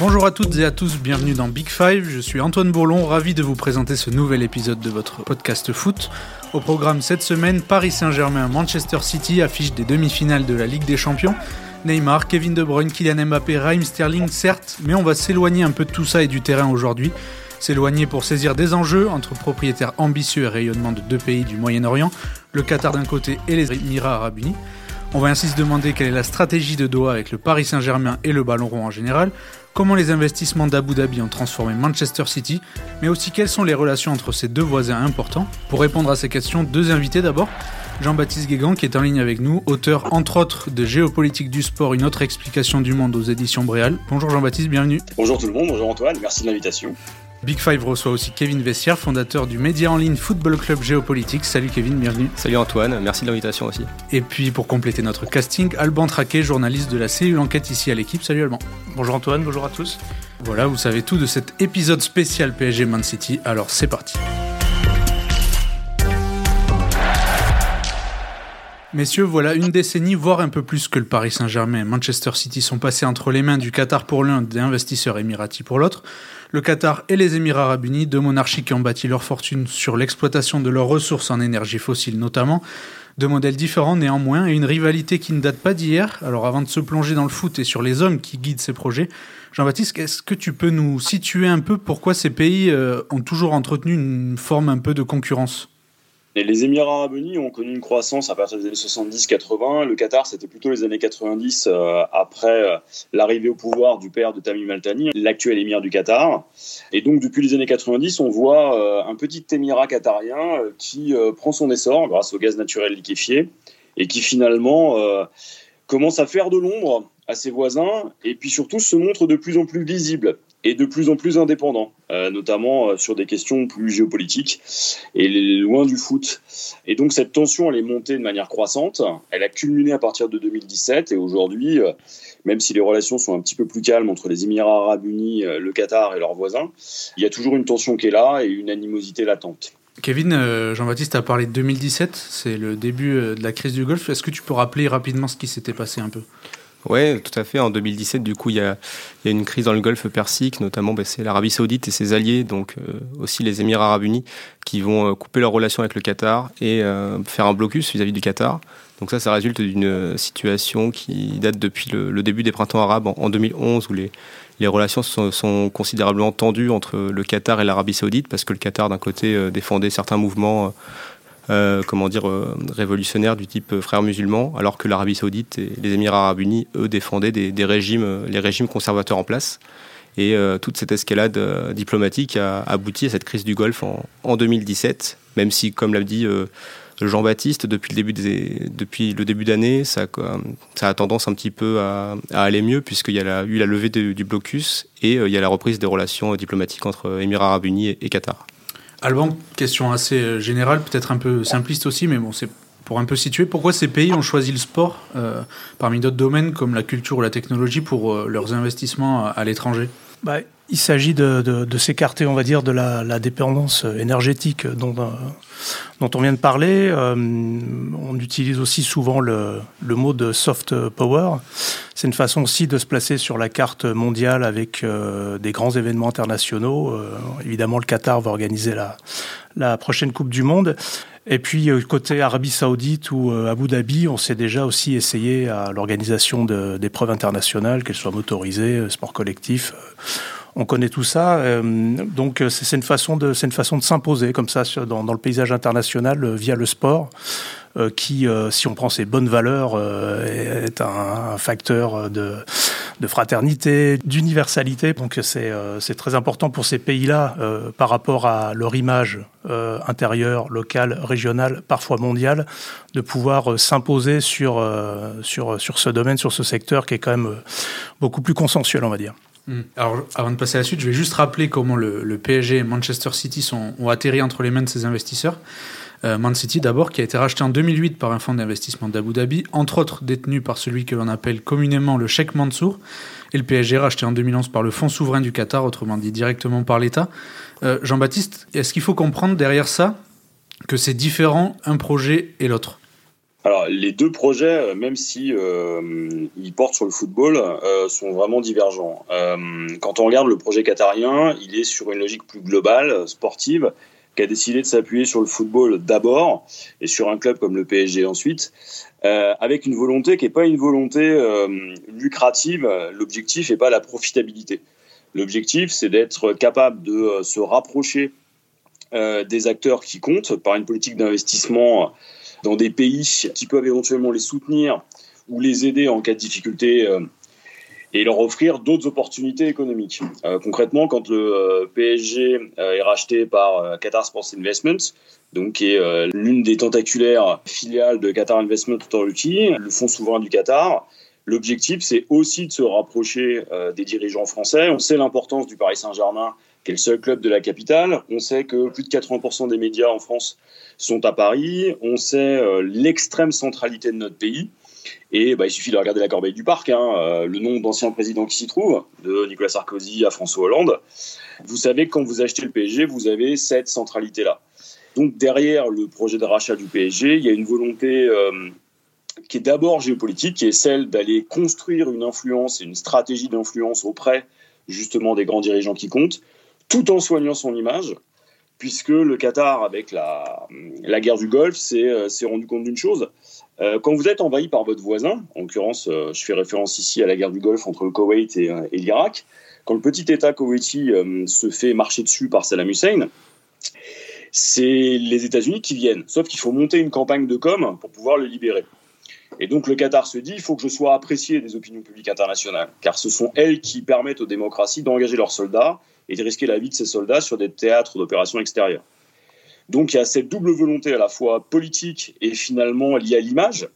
Bonjour à toutes et à tous, bienvenue dans Big Five. Je suis Antoine Bourlon, ravi de vous présenter ce nouvel épisode de votre podcast foot. Au programme cette semaine, Paris Saint-Germain, Manchester City affiche des demi-finales de la Ligue des Champions. Neymar, Kevin De Bruyne, Kylian Mbappé, Raheem Sterling, certes, mais on va s'éloigner un peu de tout ça et du terrain aujourd'hui. S'éloigner pour saisir des enjeux entre propriétaires ambitieux et rayonnement de deux pays du Moyen-Orient, le Qatar d'un côté et les Émirats arabes unis. On va ainsi se demander quelle est la stratégie de Doha avec le Paris Saint-Germain et le ballon rond en général, comment les investissements d'Abu Dhabi ont transformé Manchester City, mais aussi quelles sont les relations entre ces deux voisins importants. Pour répondre à ces questions, deux invités d'abord. Jean-Baptiste Guégan qui est en ligne avec nous, auteur entre autres de Géopolitique du sport, une autre explication du monde aux éditions Bréal. Bonjour Jean-Baptiste, bienvenue. Bonjour tout le monde, bonjour Antoine, merci de l'invitation. Big Five reçoit aussi Kevin Vessière, fondateur du média en ligne Football Club Géopolitique. Salut Kevin, bienvenue. Salut Antoine, merci de l'invitation aussi. Et puis pour compléter notre casting, Alban Traquet, journaliste de la cellule enquête ici à l'équipe. Salut Alban. Bonjour Antoine, bonjour à tous. Voilà, vous savez tout de cet épisode spécial PSG Man City, alors c'est parti. Messieurs, voilà une décennie, voire un peu plus que le Paris Saint-Germain et Manchester City sont passés entre les mains du Qatar pour l'un, des investisseurs émiratis pour l'autre. Le Qatar et les Émirats arabes unis, deux monarchies qui ont bâti leur fortune sur l'exploitation de leurs ressources en énergie fossile notamment, deux modèles différents néanmoins et une rivalité qui ne date pas d'hier. Alors avant de se plonger dans le foot et sur les hommes qui guident ces projets, Jean-Baptiste, est-ce que tu peux nous situer un peu? Pourquoi ces pays euh, ont toujours entretenu une forme un peu de concurrence? Les Émirats arabes unis ont connu une croissance à partir des années 70-80. Le Qatar, c'était plutôt les années 90, euh, après euh, l'arrivée au pouvoir du père de Tamim Al-Thani, l'actuel émir du Qatar. Et donc, depuis les années 90, on voit euh, un petit émirat qatarien qui prend son essor grâce au gaz naturel liquéfié et qui finalement commence à faire de l'ombre à ses voisins et puis surtout se montre de plus en plus visible et de plus en plus indépendant, euh, notamment euh, sur des questions plus géopolitiques et loin du foot. Et donc cette tension, elle est montée de manière croissante. Elle a culminé à partir de 2017 et aujourd'hui, euh, même si les relations sont un petit peu plus calmes entre les Émirats arabes unis, le Qatar et leurs voisins, il y a toujours une tension qui est là et une animosité latente. Kevin, Jean-Baptiste a parlé de 2017, c'est le début de la crise du Golfe. Est-ce que tu peux rappeler rapidement ce qui s'était passé un peu? Oui, tout à fait. En 2017, du coup, il y a, une crise dans le Golfe Persique, notamment bah, c'est l'Arabie Saoudite et ses alliés, donc euh, aussi les Émirats Arabes Unis, qui vont euh, couper leurs relations avec le Qatar et euh, faire un blocus vis-à-vis du Qatar. Donc ça, ça résulte d'une situation qui date depuis le, début des printemps arabes en, 2011, où les, les relations sont, sont, considérablement tendues entre le Qatar et l'Arabie Saoudite, parce que le Qatar, d'un côté, défendait certains mouvements euh, comment dire, euh, du type euh, frères musulmans, alors que l'Arabie Saoudite et les Émirats Arabes Unis, eux, défendaient des, régimes, les régimes conservateurs en place. Et toute cette escalade diplomatique a abouti à cette crise du Golfe en, 2017, même si, comme l'a dit Jean-Baptiste, depuis le début d'année, ça, a tendance un petit peu à, aller mieux puisqu'il y a eu la levée du blocus et il y a la reprise des relations diplomatiques entre Émirats Arabes Unis et Qatar. Alban, question assez euh, générale, peut-être un peu simpliste aussi, mais bon, c'est pour un peu situer. Pourquoi ces pays ont choisi le sport euh, parmi d'autres domaines comme la culture ou la technologie pour euh, leurs investissements à, l'étranger? Bah, il s'agit de, s'écarter, on va dire, de la, dépendance énergétique dont, dont, on vient de parler. on utilise aussi souvent le, le, mot de soft power. C'est une façon aussi de se placer sur la carte mondiale avec euh, des grands événements internationaux. Euh, évidemment, le Qatar va organiser la, la prochaine Coupe du Monde. Et puis euh, côté Arabie Saoudite ou Abu Dhabi, on s'est déjà aussi essayé à l'organisation d'épreuves internationales, qu'elles soient motorisées, sport collectif. On connaît tout ça, donc c'est une façon de c'est une façon de s'imposer comme ça dans, dans, le paysage international via le sport. Euh, qui, euh, si on prend ses bonnes valeurs, euh, est un, facteur de, fraternité, d'universalité. Donc c'est très important pour ces pays-là par rapport à leur image intérieure, locale, régionale, parfois mondiale, de pouvoir s'imposer sur, sur, sur ce domaine, sur ce secteur qui est quand même beaucoup plus consensuel, on va dire. Hmm. Alors, avant de passer à la suite, je vais juste rappeler comment le, PSG et Manchester City sont, ont atterri entre les mains de ces investisseurs. Euh, Man City d'abord, qui a été racheté en 2008 par un fonds d'investissement d'Abu Dhabi, entre autres détenu par celui que l'on appelle communément le Sheikh Mansour, et le PSG racheté en 2011 par le Fonds souverain du Qatar, autrement dit directement par l'État. Euh, Jean-Baptiste, est-ce qu'il faut comprendre derrière ça que c'est différent un projet et l'autre? Alors les deux projets, même si ils portent sur le football, sont vraiment divergents. quand on regarde le projet qatarien, il est sur une logique plus globale, sportive, qui a décidé de s'appuyer sur le football d'abord et sur un club comme le PSG ensuite, euh, avec une volonté qui n'est pas une volonté euh, lucrative. L'objectif n'est pas la profitabilité. L'objectif, c'est d'être capable de euh, se rapprocher des acteurs qui comptent par une politique d'investissement dans des pays qui peuvent éventuellement les soutenir ou les aider en cas de difficulté et leur offrir d'autres opportunités économiques. Euh, concrètement, quand le euh, PSG euh, est racheté par Qatar Sports Investments, donc qui est l'une des tentaculaires filiales de Qatar Investment Authority, le fonds souverain du Qatar, l'objectif c'est aussi de se rapprocher des dirigeants français. On sait l'importance du Paris Saint-Germain, qui est le seul club de la capitale. On sait que plus de 80% des médias en France sont à Paris. On sait l'extrême centralité de notre pays. Et bah, il suffit de regarder la corbeille du parc, hein, euh, le nom d'anciens présidents qui s'y trouvent, de Nicolas Sarkozy à François Hollande. Vous savez que quand vous achetez le PSG, vous avez cette centralité-là. Donc derrière le projet de rachat du PSG, il y a une volonté euh, qui est d'abord géopolitique, qui est celle d'aller construire une influence et une stratégie d'influence auprès justement des grands dirigeants qui comptent, tout en soignant son image, puisque le Qatar, avec la, guerre du Golfe, s'est euh, rendu compte d'une chose, euh, quand vous êtes envahi par votre voisin, en l'occurrence, euh, je fais référence ici à la guerre du Golfe entre le Koweït et, euh, l'Irak, quand le petit État koweïti se fait marcher dessus par Saddam Hussein, c'est les États-Unis qui viennent. Sauf qu'il faut monter une campagne de com pour pouvoir le libérer. Et donc le Qatar se dit, il faut que je sois apprécié des opinions publiques internationales, car ce sont elles qui permettent aux démocraties d'engager leurs soldats et de risquer la vie de ces soldats sur des théâtres d'opérations extérieures. Donc il y a cette double volonté à la fois politique et finalement liée à l'image,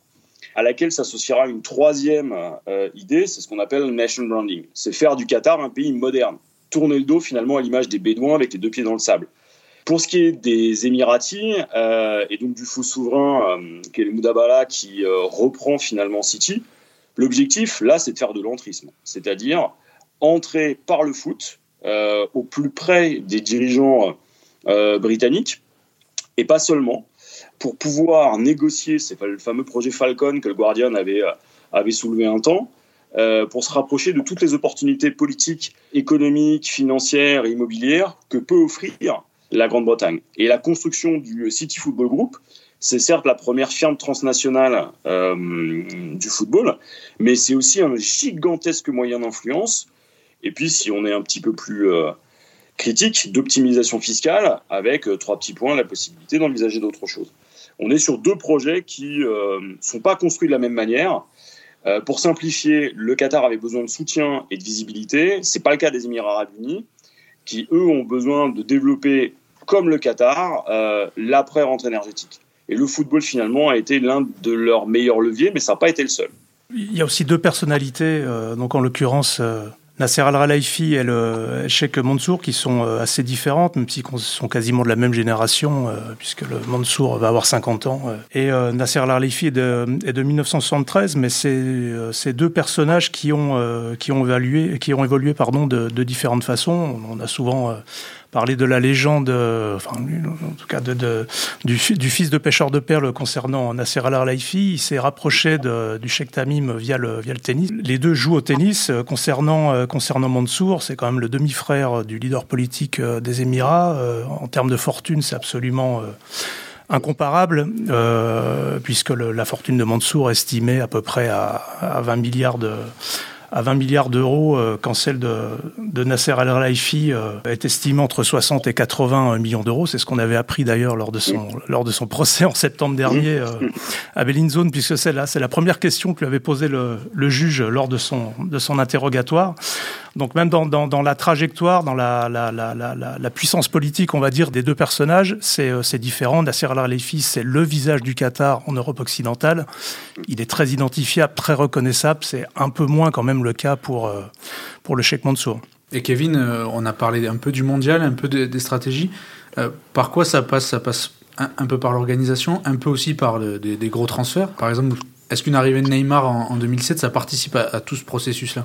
à laquelle s'associera une troisième euh, idée, c'est ce qu'on appelle le nation branding. C'est faire du Qatar un pays moderne, tourner le dos finalement à l'image des Bédouins avec les deux pieds dans le sable. Pour ce qui est des Émiratis euh, et donc du faux souverain euh, qui est le Moudabala qui reprend finalement City, l'objectif là c'est de faire de l'entrisme, c'est-à-dire entrer par le foot au plus près des dirigeants britanniques et pas seulement, pour pouvoir négocier, c'est le fameux projet Falcon que le Guardian avait, euh, avait soulevé un temps, euh, pour se rapprocher de toutes les opportunités politiques, économiques, financières immobilières que peut offrir la Grande-Bretagne. Et la construction du City Football Group, c'est certes la première firme transnationale euh, du football, mais c'est aussi un gigantesque moyen d'influence. Et puis, si on est un petit peu plus critique d'optimisation fiscale avec euh, trois petits points, la possibilité d'envisager d'autres choses. On est sur deux projets qui ne euh, sont pas construits de la même manière. Euh, pour simplifier, le Qatar avait besoin de soutien et de visibilité. Ce n'est pas le cas des Émirats arabes unis, qui, eux, ont besoin de développer, comme le Qatar, l'après-rente énergétique. Et le football, finalement, a été l'un de leurs meilleurs leviers, mais ça n'a pas été le seul. Il y a aussi deux personnalités, donc en l'occurrence Nasser Al-Khelaifi et le Sheikh Mansour qui sont euh, assez différentes, même s'ils sont quasiment de la même génération, euh, puisque le Mansour va avoir 50 ans. Euh. Et Nasser Al-Khelaifi est de, est de 1973, mais c'est ces deux personnages qui ont, qui ont, évalué, qui ont évolué pardon, de, de différentes façons. On a souvent parler de la légende, enfin, en tout cas du, fils de pêcheur de perles concernant Nasser Al-Khelaifi. Il s'est rapproché du Sheikh Tamim via le, tennis. Les deux jouent au tennis. Concernant, euh, concernant Mansour, c'est quand même le demi-frère du leader politique euh, des Émirats. Euh, en termes de fortune, c'est absolument incomparable, puisque la fortune de Mansour est estimée à peu près à, à 20 milliards de à 20 milliards d'euros euh, quand celle de, de Nasser Al-Khelaifi euh, est estimée entre 60 et 80 millions d'euros. C'est ce qu'on avait appris d'ailleurs lors de son lors de son procès en septembre dernier euh, à Bellinzone, puisque c'est là c'est la première question que lui avait posée le, le juge lors de son de son interrogatoire. Donc même dans, dans, la trajectoire, dans la, la, la, la, puissance politique, on va dire, des deux personnages, c'est euh, différent. Nasser Al-Khelaifi, c'est le visage du Qatar en Europe occidentale. Il est très identifiable, très reconnaissable. C'est un peu moins quand même le cas pour, euh, pour le Sheikh Mansour. Et Kevin, euh, on a parlé un peu du mondial, un peu des stratégies. par quoi ça passe? Ça passe un, peu par l'organisation, un peu aussi par des, gros transferts? Par exemple, est-ce qu'une arrivée de Neymar en, 2007, ça participe à tout ce processus-là?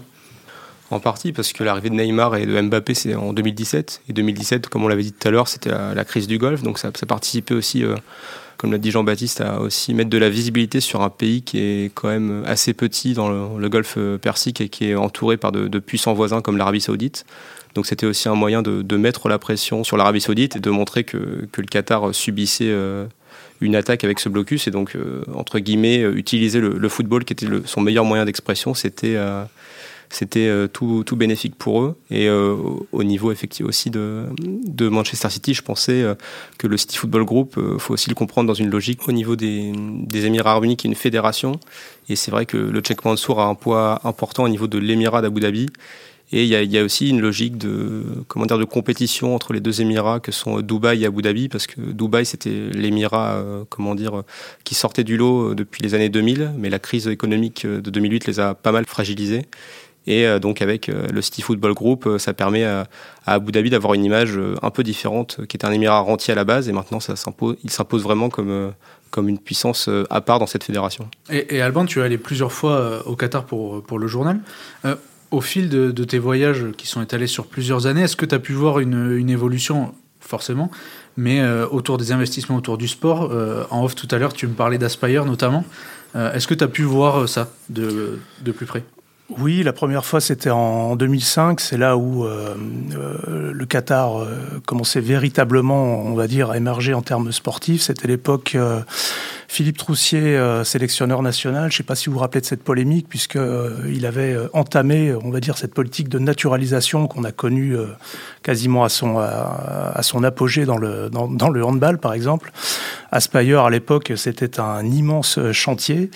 En partie parce que l'arrivée de Neymar et de Mbappé c'est en 2017 et 2017 comme on l'avait dit tout à l'heure c'était la, crise du golf. Donc ça, participait aussi euh, comme l'a dit Jean-Baptiste, à aussi mettre de la visibilité sur un pays qui est quand même assez petit dans le, le Golfe Persique et qui est entouré par de, puissants voisins comme l'Arabie Saoudite. Donc c'était aussi un moyen de, mettre la pression sur l'Arabie Saoudite et de montrer que, que le Qatar subissait euh, une attaque avec ce blocus. Et donc euh, entre guillemets euh, utiliser le, football qui était son meilleur moyen d'expression, c'était euh, c'était euh, tout, tout, bénéfique pour eux. Et euh, au niveau effectivement aussi de, de, Manchester City, je pensais euh, que le City Football Group, faut aussi le comprendre dans une logique au niveau des, des Émirats arabes unis, qui est une fédération. Et c'est vrai que le Cheikh Mansour a un poids important au niveau de l'Émirat d'Abu Dhabi. Et il y, a, y, a, aussi une logique de, comment dire, de compétition entre les deux Émirats que sont Dubaï et Abu Dhabi, parce que Dubaï, c'était l'Émirat, euh, comment dire, qui sortait du lot depuis les années 2000, mais la crise économique de 2008 les a pas mal fragilisés. Et euh, donc avec euh, le City Football Group, euh, ça permet à, Abu Dhabi d'avoir une image un peu différente, qui était un émirat rentier à la base, et maintenant ça il s'impose vraiment comme une puissance à part dans cette fédération. Et, Alban, tu es allé plusieurs fois au Qatar pour, le journal. Au fil de, tes voyages qui sont étalés sur plusieurs années, est-ce que tu as pu voir une, évolution, forcément, mais autour des investissements autour du sport En off tout à l'heure, tu me parlais d'Aspire notamment. est-ce que tu as pu voir ça de plus près? Oui, la première fois c'était en 2005, c'est là où euh, euh, le Qatar euh, commençait véritablement, on va dire, à émerger en termes sportifs. C'était l'époque euh, Philippe Troussier, euh, sélectionneur national. Je ne sais pas si vous vous rappelez de cette polémique, puisque il avait entamé, on va dire, cette politique de naturalisation qu'on a connue quasiment à son à, son apogée dans le dans le handball, par exemple. Aspire, à l'époque, c'était un immense chantier,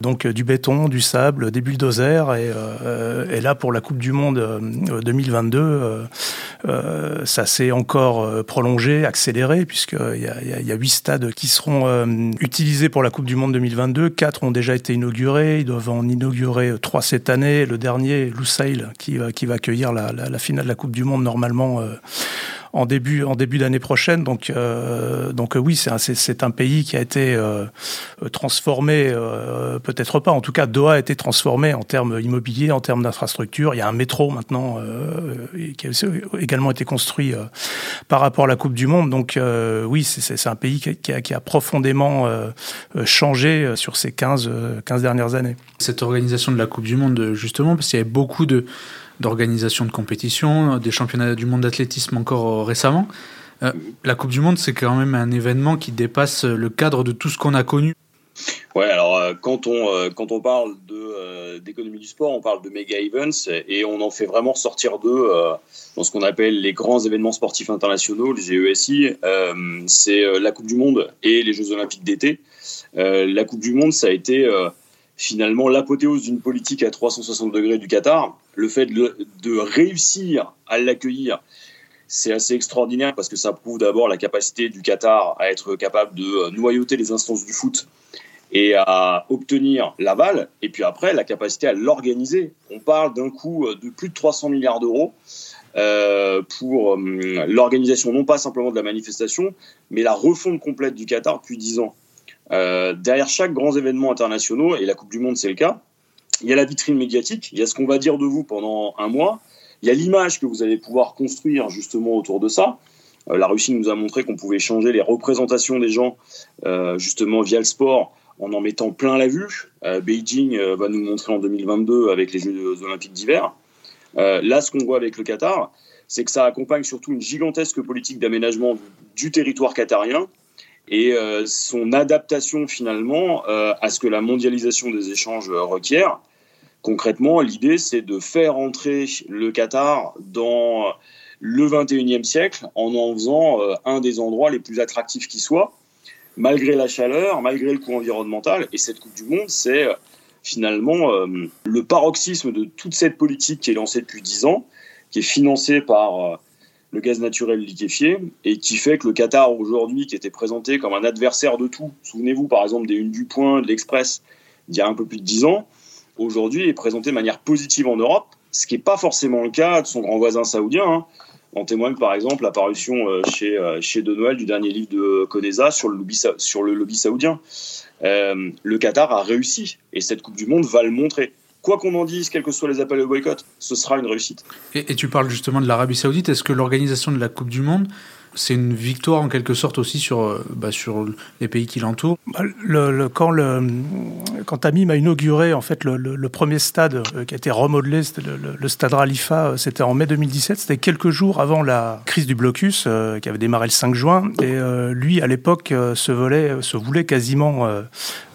donc du béton, du sable, des bulldozers et euh, là, pour la Coupe du Monde 2022, euh, euh, ça s'est encore prolongé, accéléré, puisqu'il y, a, il y a huit stades qui seront utilisés pour la Coupe du Monde 2022. Quatre ont déjà été inaugurés. Ils doivent en inaugurer trois cette année. Le dernier, Lusail, qui, qui va accueillir la, finale de la Coupe du Monde normalement en début en début d'année prochaine. Donc euh, donc oui, c'est un, c'est un pays qui a été euh, transformé, euh, peut-être pas. En tout cas, Doha a été transformé en termes immobiliers, en termes d'infrastructures. Il y a un métro maintenant euh, qui a également été construit euh, par rapport à la Coupe du Monde. Donc euh, oui, c'est un pays qui a, qui a profondément changé sur ces 15 15 dernières années. Cette organisation de la Coupe du Monde, justement, parce qu'il y avait beaucoup de d'organisation de compétition, des championnats du monde d'athlétisme encore récemment. Euh, la Coupe du Monde, c'est quand même un événement qui dépasse le cadre de tout ce qu'on a connu. Ouais, alors euh, quand on euh, quand on parle euh, d'économie du sport, on parle de méga events et on en fait vraiment sortir deux euh, dans ce qu'on appelle les grands événements sportifs internationaux, les GESI. Euh, c'est la Coupe du Monde et les Jeux Olympiques d'été. la Coupe du Monde, ça a été finalement l'apothéose d'une politique à 360 degrés du Qatar. Le fait de, réussir à l'accueillir, c'est assez extraordinaire parce que ça prouve d'abord la capacité du Qatar à être capable de noyauter les instances du foot et à obtenir l'aval, et puis après la capacité à l'organiser. On parle d'un coût de plus de 300 milliards d'euros euh, pour euh, l'organisation non pas simplement de la manifestation, mais la refonte complète du Qatar depuis 10 ans. Euh, derrière chaque grand événement international, et la Coupe du Monde c'est le cas, il y a la vitrine médiatique, il y a ce qu'on va dire de vous pendant un mois, il y a l'image que vous allez pouvoir construire justement autour de ça. Euh, la Russie nous a montré qu'on pouvait changer les représentations des gens euh, justement via le sport en en mettant plein la vue. Beijing va nous montrer en 2022 avec les Jeux olympiques d'hiver. Là, ce qu'on voit avec le Qatar, c'est que ça accompagne surtout une gigantesque politique d'aménagement du territoire qatarien et euh, son adaptation finalement euh, à ce que la mondialisation des échanges requiert. Concrètement, l'idée, c'est de faire entrer le Qatar dans le 21e siècle en en faisant euh, un des endroits les plus attractifs qui soit, malgré la chaleur, malgré le coût environnemental. Et cette Coupe du Monde, c'est finalement le paroxysme de toute cette politique qui est lancée depuis 10 ans, qui est financée par le gaz naturel liquéfié et qui fait que le Qatar aujourd'hui, qui était présenté comme un adversaire de tout, souvenez-vous par exemple des Unes du Point, de l'Express, il y a un peu plus de 10 ans, aujourd'hui est présenté de manière positive en Europe, ce qui n'est pas forcément le cas de son grand voisin saoudien. Hein. En témoigne par exemple l'apparition euh, chez, euh, chez De Noël du dernier livre de Conesa sur le lobby, sur le lobby saoudien. Euh, le Qatar a réussi et cette Coupe du Monde va le montrer. Quoi qu'on en dise, quels que soient les appels au boycott, ce sera une réussite. Et, et tu parles justement de l'Arabie Saoudite. Est-ce que l'organisation de la Coupe du Monde c'est une victoire en quelque sorte aussi sur, euh, bah, sur les pays qui l'entourent. Bah, quand, Tamim a inauguré en fait le, premier stade euh, qui a été remodelé, le, stade Ralifa, euh, c'était en mai 2017, c'était quelques jours avant la crise du blocus qui avait démarré le 5 juin. Et lui, à l'époque, se, voulait, quasiment,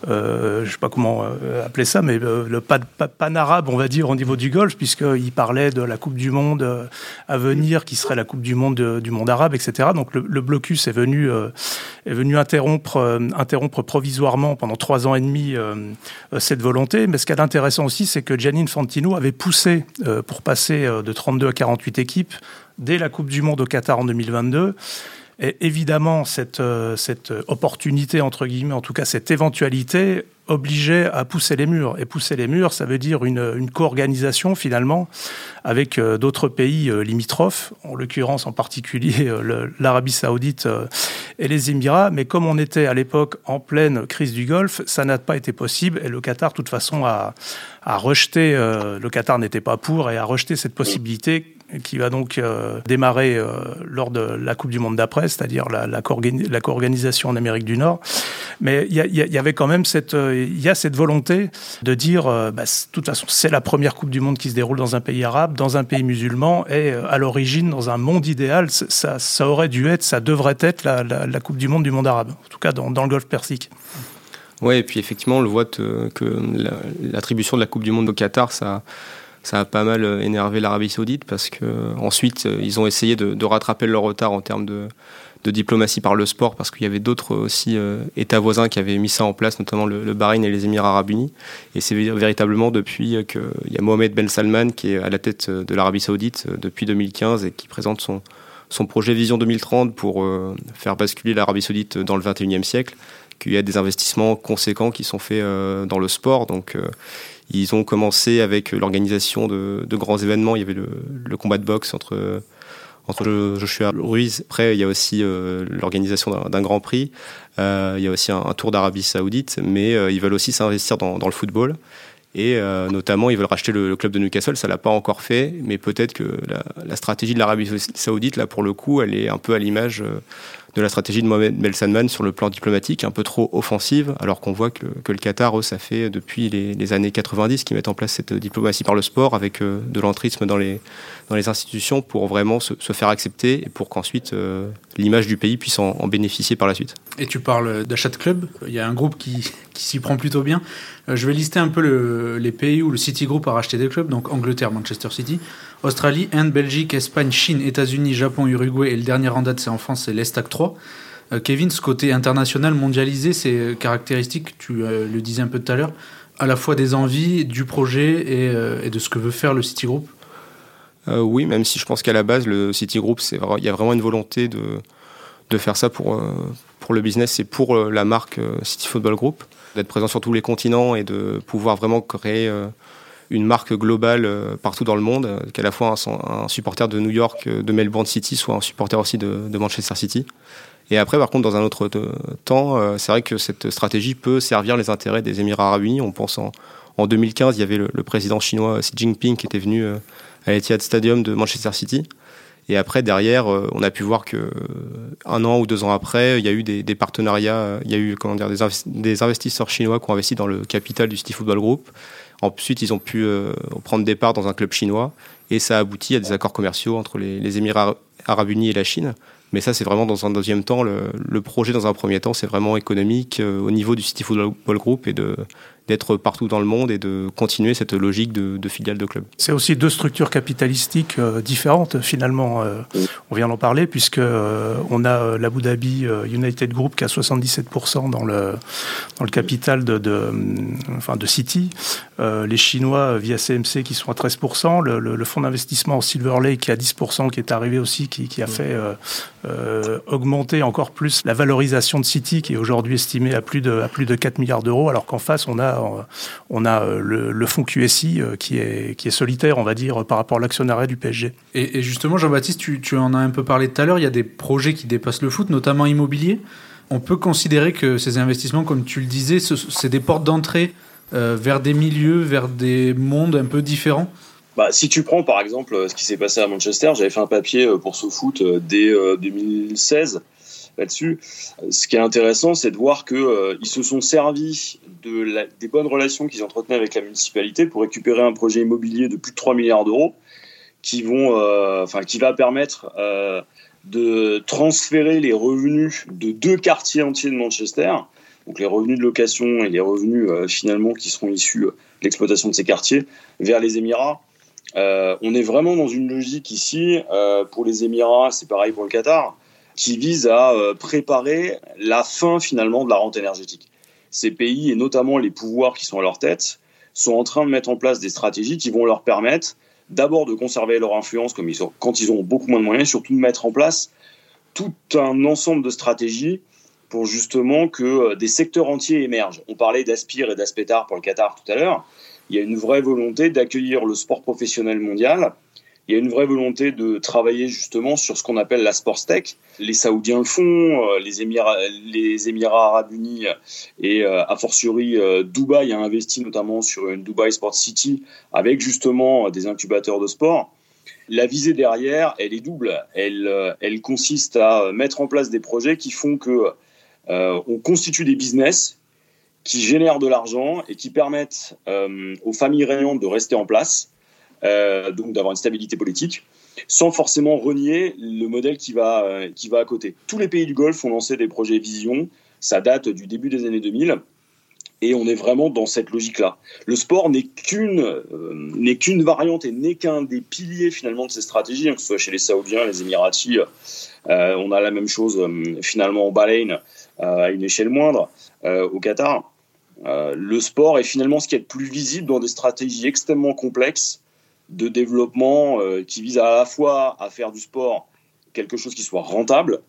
je ne sais pas comment appeler ça, mais le pan, pan, arabe, on va dire, au niveau du golf, puisqu'il parlait de la Coupe du Monde à venir, qui serait la Coupe du Monde du monde arabe, etc. Donc le, blocus est venu, euh, euh, interrompre provisoirement pendant trois ans et demi euh, cette volonté. Mais ce qui est intéressant aussi, c'est que Gianni Infantino avait poussé pour passer de 32 à 48 équipes dès la Coupe du Monde au Qatar en 2022. Et évidemment, cette, cette opportunité, entre guillemets, en tout cas cette éventualité, obligé à pousser les murs. Et pousser les murs, ça veut dire une, co-organisation finalement avec euh, d'autres pays euh, limitrophes, en l'occurrence en particulier euh, l'Arabie saoudite et les Émirats. Mais comme on était à l'époque en pleine crise du Golfe, ça n'a pas été possible. Et le Qatar, de toute façon, a rejeté, le Qatar n'était pas pour, et a rejeté cette possibilité qui va donc euh, démarrer euh, lors de la Coupe du Monde d'après, c'est-à-dire la, co-organisation en Amérique du Nord. Mais il y, avait quand même cette, euh, il y a cette volonté de dire, bah, de toute façon, c'est la première Coupe du Monde qui se déroule dans un pays arabe, dans un pays musulman, et à l'origine, dans un monde idéal, ça, aurait dû être, ça devrait être la, la, Coupe du Monde du monde arabe, en tout cas dans, dans le Golfe Persique. Oui, et puis effectivement, on le voit que l'attribution de la Coupe du Monde au Qatar, ça ça a pas mal euh, énervé l'Arabie Saoudite parce que euh, ensuite euh, ils ont essayé de, rattraper leur retard en termes de, diplomatie par le sport parce qu'il y avait d'autres aussi États voisins qui avaient mis ça en place, notamment le, Bahreïn et les Émirats arabes unis. Et c'est véritablement depuis qu'il y a Mohamed Ben Salman qui est à la tête de l'Arabie saoudite depuis 2015 et qui présente son, son projet Vision 2030 pour faire basculer l'Arabie saoudite dans le 21e siècle, qu'il y a des investissements conséquents qui sont faits dans le sport. Donc ils ont commencé avec l'organisation de, grands événements. Il y avait le, combat de boxe entre Joshua Ruiz. Après, il y a aussi euh, l'organisation d'un Grand Prix. Euh, il y a aussi un, Tour d'Arabie Saoudite, mais euh, ils veulent aussi s'investir dans, le football. Et notamment, ils veulent racheter le, club de Newcastle. Ça l'a pas encore fait, mais peut-être que la, stratégie de l'Arabie Saoudite, là, pour le coup, elle est un peu à l'image de la stratégie de Mohamed Ben sur le plan diplomatique, un peu trop offensive, alors qu'on voit que, que, le Qatar, eux, ça fait depuis les, années 90 qu'ils mettent en place cette diplomatie par le sport avec euh, de l'entrisme dans les, dans les institutions pour vraiment se, faire accepter et pour qu'ensuite euh, l'image du pays puisse en, en, bénéficier par la suite. Et tu parles d'achat de club, il y a un groupe qui, qui s'y prend plutôt bien. Euh, je vais lister un peu le, les pays où le City Group a racheté des clubs, donc Angleterre, Manchester City, Australie, Inde, Belgique, Espagne, Chine, États-Unis, Japon, Uruguay et le dernier en date c'est en France, c'est l'Estac 3. Euh, Kevin, ce côté international mondialisé, ces caractéristiques, tu euh, le disais un peu tout à l'heure, à la fois des envies, du projet et, euh, de ce que veut faire le City Group Oui, même si je pense qu'à la base, le City Group, il y a vraiment une volonté de, faire ça pour le business et pour la marque City Football Group, d'être présent sur tous les continents et de pouvoir vraiment créer une marque globale euh, partout dans le monde, euh, qu'à la fois un, supporter de New York, euh, de Melbourne City, soit un supporter aussi de, Manchester City. Et après, par contre, dans un autre temps, c'est vrai que cette stratégie peut servir les intérêts des Émirats arabes unis. On pense en, en 2015, il y avait le, président chinois Xi Jinping qui était venu à l'Etihad Stadium de Manchester City. Et après, derrière, on a pu voir que un an ou deux ans après, il y a eu des, partenariats, il y a eu comment dire, des, investisseurs chinois qui ont investi dans le capital du City Football Group. Ensuite, ils ont pu euh, prendre des parts dans un club chinois et ça a abouti à des accords commerciaux entre les, Émirats arabes unis et la Chine. Mais ça, c'est vraiment dans un deuxième temps. Le, projet, dans un premier temps, c'est vraiment économique euh, au niveau du City Football Group et de, d'être partout dans le monde et de continuer cette logique de, de filiale de club. C'est aussi deux structures capitalistiques euh, différentes finalement. Euh, on vient d'en parler puisque euh, on a l'Abu Dhabi United Group qui a 77% dans le dans le capital de, de enfin de City, les Chinois via CMC qui sont à 13%, le, le, fonds d'investissement Silver Lake qui a 10% qui est arrivé aussi qui, qui a fait augmenter encore plus la valorisation de City qui est aujourd'hui estimée à plus de à plus de 4 milliards d'euros alors qu'en face on a on a euh, le, fonds QSI euh, qui est, qui est solitaire, on va dire, par rapport à l'actionnariat du PSG. Et, justement, Jean-Baptiste, tu, en as un peu parlé tout à l'heure, il y a des projets qui dépassent le foot, notamment immobilier. On peut considérer que ces investissements, comme tu le disais, c'est des portes d'entrée euh, vers des milieux, vers des mondes un peu différents bah, si tu prends par exemple ce qui s'est passé à Manchester, j'avais fait un papier pour SoFoot dès 2016 là-dessus. Ce qui est intéressant, c'est de voir qu'ils se sont servis de des bonnes relations qu'ils entretenaient avec la municipalité pour récupérer un projet immobilier de plus de 3 milliards d'euros qui, vont, enfin, qui va permettre de transférer les revenus de deux quartiers entiers de Manchester, donc les revenus de location et les revenus euh, finalement qui seront issus euh, de l'exploitation de ces quartiers, vers les Émirats. Euh, on est vraiment dans une logique ici, pour les Émirats, c'est pareil pour le Qatar, qui vise à préparer la fin finalement de la rente énergétique. Ces pays, et notamment les pouvoirs qui sont à leur tête, sont en train de mettre en place des stratégies qui vont leur permettre d'abord de conserver leur influence comme ils quand ils ont beaucoup moins de moyens, surtout de mettre en place tout un ensemble de stratégies pour justement que euh, des secteurs entiers émergent. On parlait d'Aspire et d'Aspetar pour le Qatar tout à l'heure. Il y a une vraie volonté d'accueillir le sport professionnel mondial il y a une vraie volonté de travailler justement sur ce qu'on appelle la sports tech. Les Saoudiens le font, euh, les Émirats, les Émirats arabes unis et euh, a fortiori euh, Dubaï a investi notamment sur une Dubai Sport City avec justement des incubateurs de sport. La visée derrière, elle est double. Elle, consiste à mettre en place des projets qui font que on constitue des business qui génèrent de l'argent et qui permettent aux familles réunions de rester en place euh, donc d'avoir une stabilité politique, sans forcément renier le modèle qui va, euh, qui va à côté. Tous les pays du Golfe ont lancé des projets Vision, ça date du début des années 2000. Et on est vraiment dans cette logique-là. Le sport n'est qu'une euh, qu'une variante et n'est qu'un des piliers finalement de ces stratégies, hein, que ce soit chez les Saoudiens, les Émiratis. on a la même chose finalement au Bahreïn à une échelle moindre, au Qatar. le sport est finalement ce qui est le plus visible dans des stratégies extrêmement complexes de développement euh, qui vise à la fois à faire du sport quelque chose qui soit rentable,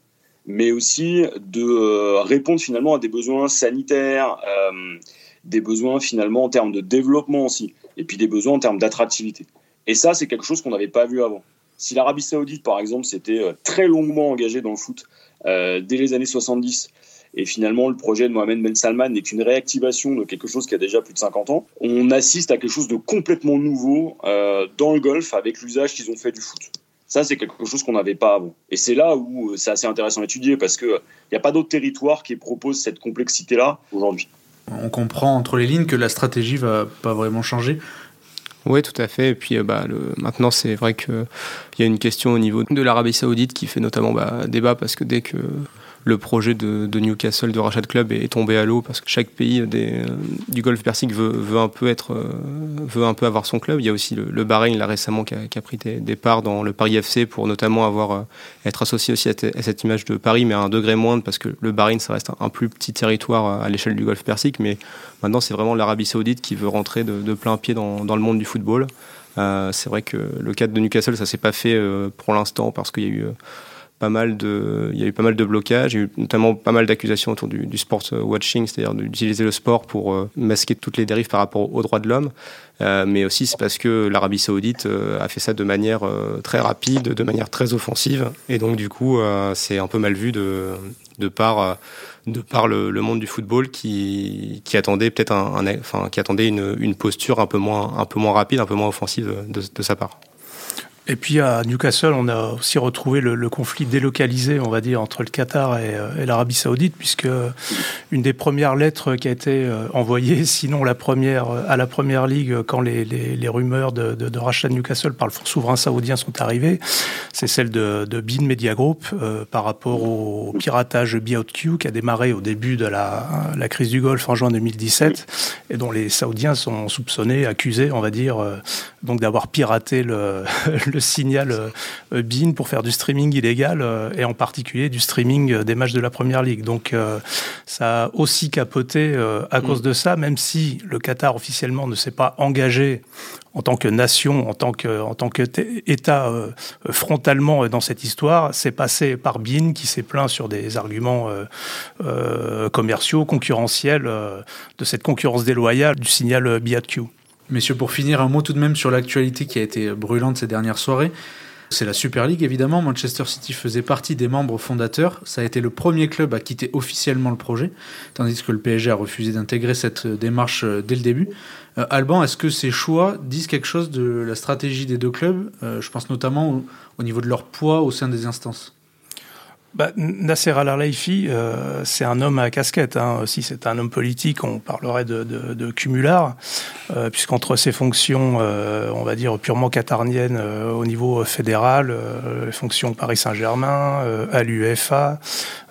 mais aussi de euh, répondre finalement à des besoins sanitaires, euh, des besoins finalement en termes de développement aussi, et puis des besoins en termes d'attractivité. Et ça, c'est quelque chose qu'on n'avait pas vu avant. Si l'Arabie Saoudite, par exemple, s'était très longuement engagée dans le foot dès les années 70 et finalement, le projet de Mohamed Ben Salman n'est qu'une réactivation de quelque chose qui a déjà plus de 50 ans. On assiste à quelque chose de complètement nouveau euh, dans le golf avec l'usage qu'ils ont fait du foot. Ça, c'est quelque chose qu'on n'avait pas avant. Et c'est là où euh, c'est assez intéressant à étudier parce qu'il n'y a pas d'autres territoires qui proposent cette complexité-là aujourd'hui. On comprend entre les lignes que la stratégie va pas vraiment changer. Oui, tout à fait. Et puis euh, bah, le, maintenant, c'est vrai qu'il y a une question au niveau de l'Arabie Saoudite qui fait notamment bah, débat parce que dès que le projet de, Newcastle de rachat de club est, tombé à l'eau parce que chaque pays des, du Golfe Persique veut, un peu être, euh, veut un peu avoir son club. Il y a aussi le, Bahreïn là récemment qui a, pris des, parts dans le Paris FC pour notamment avoir euh, être associé aussi à, cette image de Paris, mais à un degré moindre parce que le Bahreïn ça reste un, plus petit territoire à l'échelle du Golfe Persique. Mais maintenant c'est vraiment l'Arabie Saoudite qui veut rentrer de, plein pied dans, le monde du football. Euh, c'est vrai que le cadre de Newcastle, ça s'est pas fait pour l'instant parce qu'il y a eu pas mal de, il y a eu pas mal de blocages, notamment pas mal d'accusations autour du, sport watching, c'est-à-dire d'utiliser le sport pour euh, masquer toutes les dérives par rapport aux droits de l'homme. Euh, mais aussi c'est parce que l'Arabie Saoudite euh, a fait ça de manière très rapide, de manière très offensive, et donc du coup c'est un peu mal vu de, de par de par le, monde du football qui, qui attendait peut-être un, enfin une, posture un peu moins un peu moins rapide, un peu moins offensive de sa part. Et puis à Newcastle, on a aussi retrouvé le, conflit délocalisé, on va dire, entre le Qatar et, euh, l'Arabie Saoudite, puisque une des premières lettres qui a été euh, envoyée, sinon la première à la première ligue, quand les, rumeurs de, de, rachat de Newcastle par le fonds souverain saoudien sont arrivées, c'est celle de, de Bean Media Group euh, par rapport au piratage BOutQ qui a démarré au début de la, crise du Golfe en juin 2017 et dont les Saoudiens sont soupçonnés, accusés, on va dire, donc d'avoir piraté le signal euh, BIN pour faire du streaming illégal euh, et en particulier du streaming des matchs de la Première Ligue. Donc euh, ça a aussi capoté à cause mm. de ça, même si le Qatar officiellement ne s'est pas engagé en tant que nation, en tant que en tant qu'État frontalement dans cette histoire, c'est passé par BIN qui s'est plaint sur des arguments commerciaux, concurrentiels, de cette concurrence déloyale du signal BIATQ. Messieurs, pour finir, un mot tout de même sur l'actualité qui a été brûlante ces dernières soirées. C'est la Super League, évidemment. Manchester City faisait partie des membres fondateurs. Ça a été le premier club à quitter officiellement le projet, tandis que le PSG a refusé d'intégrer cette démarche dès le début. Alban, est-ce que ces choix disent quelque chose de la stratégie des deux clubs Je pense notamment au niveau de leur poids au sein des instances? Bah, Nasser Al-Khelaifi, euh, c'est un homme à casquette. Hein. Si c'est un homme politique, on parlerait de, de, de cumular, euh, puisqu'entre ses fonctions, euh, on va dire purement qatarniennes euh, au niveau fédéral, euh, les fonctions Paris Saint-Germain, à l'UEFA,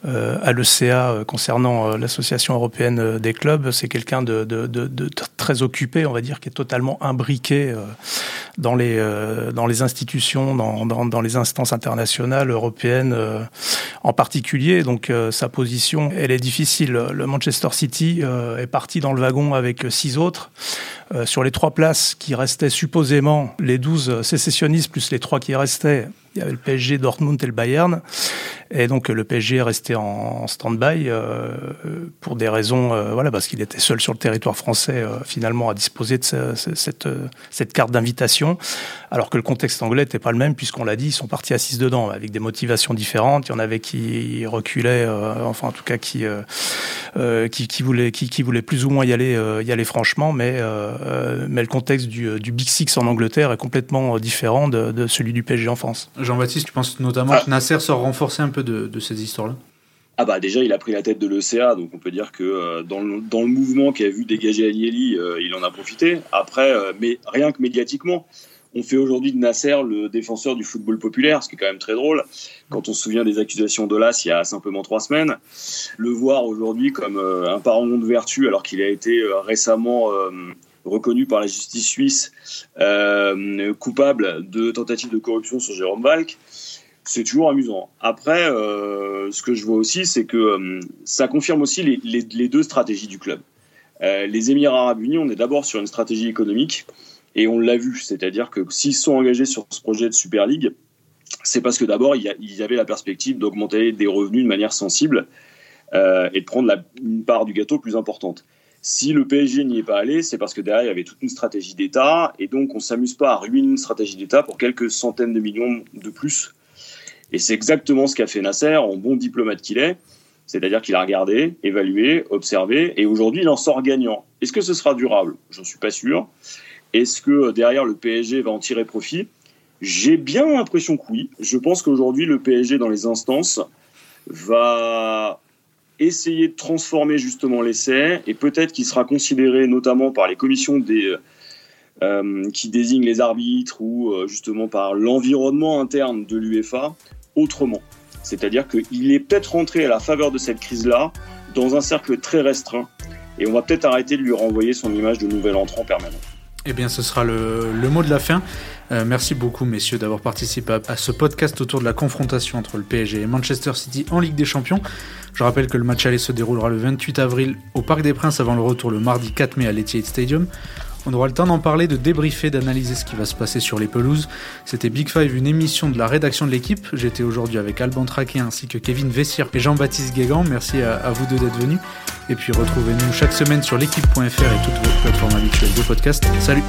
à l'ECA concernant l'association européenne des clubs, c'est quelqu'un de, de, très occupé, on va dire, qui est totalement imbriqué dans les dans les institutions, dans, dans, dans les instances internationales européennes en particulier. Donc euh, sa position, elle est difficile. Le Manchester City euh, est parti dans le wagon avec six autres. Euh, sur les trois places qui restaient supposément les douze sécessionnistes plus les trois qui restaient, il y avait le PSG, Dortmund et le Bayern. Et donc le PSG est resté en stand-by euh, pour des raisons, euh, voilà, parce qu'il était seul sur le territoire français euh, finalement à disposer de cette, cette carte d'invitation, alors que le contexte anglais n'était pas le même puisqu'on l'a dit, ils sont partis assis dedans avec des motivations différentes. Il y en avait qui reculaient, enfin en tout cas qui qui, qui voulaient qui, qui voulaient plus ou moins y aller y aller franchement, mais mais le contexte du, du Big Six en Angleterre est complètement différent de, de celui du PSG en France. Jean-Baptiste, tu penses notamment ah. que Nasser sort renforcer un peu de, ces histoires-là ah bah déjà il a pris la tête de l'ECA donc on peut dire que euh, dans, le, mouvement qui a vu dégager Agnelli euh, il en a profité après euh, mais rien que médiatiquement on fait aujourd'hui de Nasser le défenseur du football populaire, ce qui est quand même très drôle. Quand on se souvient des accusations de l'AS il y a simplement trois semaines, le voir aujourd'hui comme un parent de vertu, alors qu'il a été récemment reconnu par la justice suisse coupable de tentative de corruption sur Jérôme Valk, c'est toujours amusant. Après, euh, ce que je vois aussi, c'est que euh, ça confirme aussi les, les, deux stratégies du club. Euh, les Émirats arabes unis, on est d'abord sur une stratégie économique, et on l'a vu, c'est-à-dire que s'ils sont engagés sur ce projet de Super League, c'est parce que d'abord, il y, avait la perspective d'augmenter des revenus de manière sensible et de prendre la, une part du gâteau plus importante. Si le PSG n'y est pas allé, c'est parce que derrière, il y avait toute une stratégie d'État, et donc on ne s'amuse pas à ruiner une stratégie d'État pour quelques centaines de millions de plus et c'est exactement ce qu'a fait Nasser en bon diplomate qu'il est. C'est-à-dire qu'il a regardé, évalué, observé, et aujourd'hui il en sort gagnant. Est-ce que ce sera durable? J'en suis pas sûr. Est-ce que euh, derrière le PSG va en tirer profit? J'ai bien l'impression que oui. Je pense qu'aujourd'hui le PSG dans les instances va essayer de transformer justement l'essai et peut-être qu'il sera considéré notamment par les commissions des, euh, qui désignent les arbitres ou euh, justement par l'environnement interne de l'UEFA autrement. C'est-à-dire qu'il est peut-être rentré à la faveur de cette crise-là dans un cercle très restreint et on va peut-être arrêter de lui renvoyer son image de nouvel entrant permanent. Eh bien, ce sera le, mot de la fin. Euh, merci beaucoup, messieurs, d'avoir participé à, ce podcast autour de la confrontation entre le PSG et Manchester City en Ligue des Champions. Je rappelle que le match aller se déroulera le 28 avril au Parc des Princes avant le retour le mardi 4 mai à l'Etihad Stadium. On aura le temps d'en parler, de débriefer, d'analyser ce qui va se passer sur les pelouses. C'était Big Five, une émission de la rédaction de l'équipe. J'étais aujourd'hui avec Alban Traquet ainsi que Kevin Vessier et Jean-Baptiste Guégan. Merci à, vous deux d'être venus. Et puis retrouvez-nous chaque semaine sur l'équipe.fr et toutes vos plateformes habituelles de podcast. Salut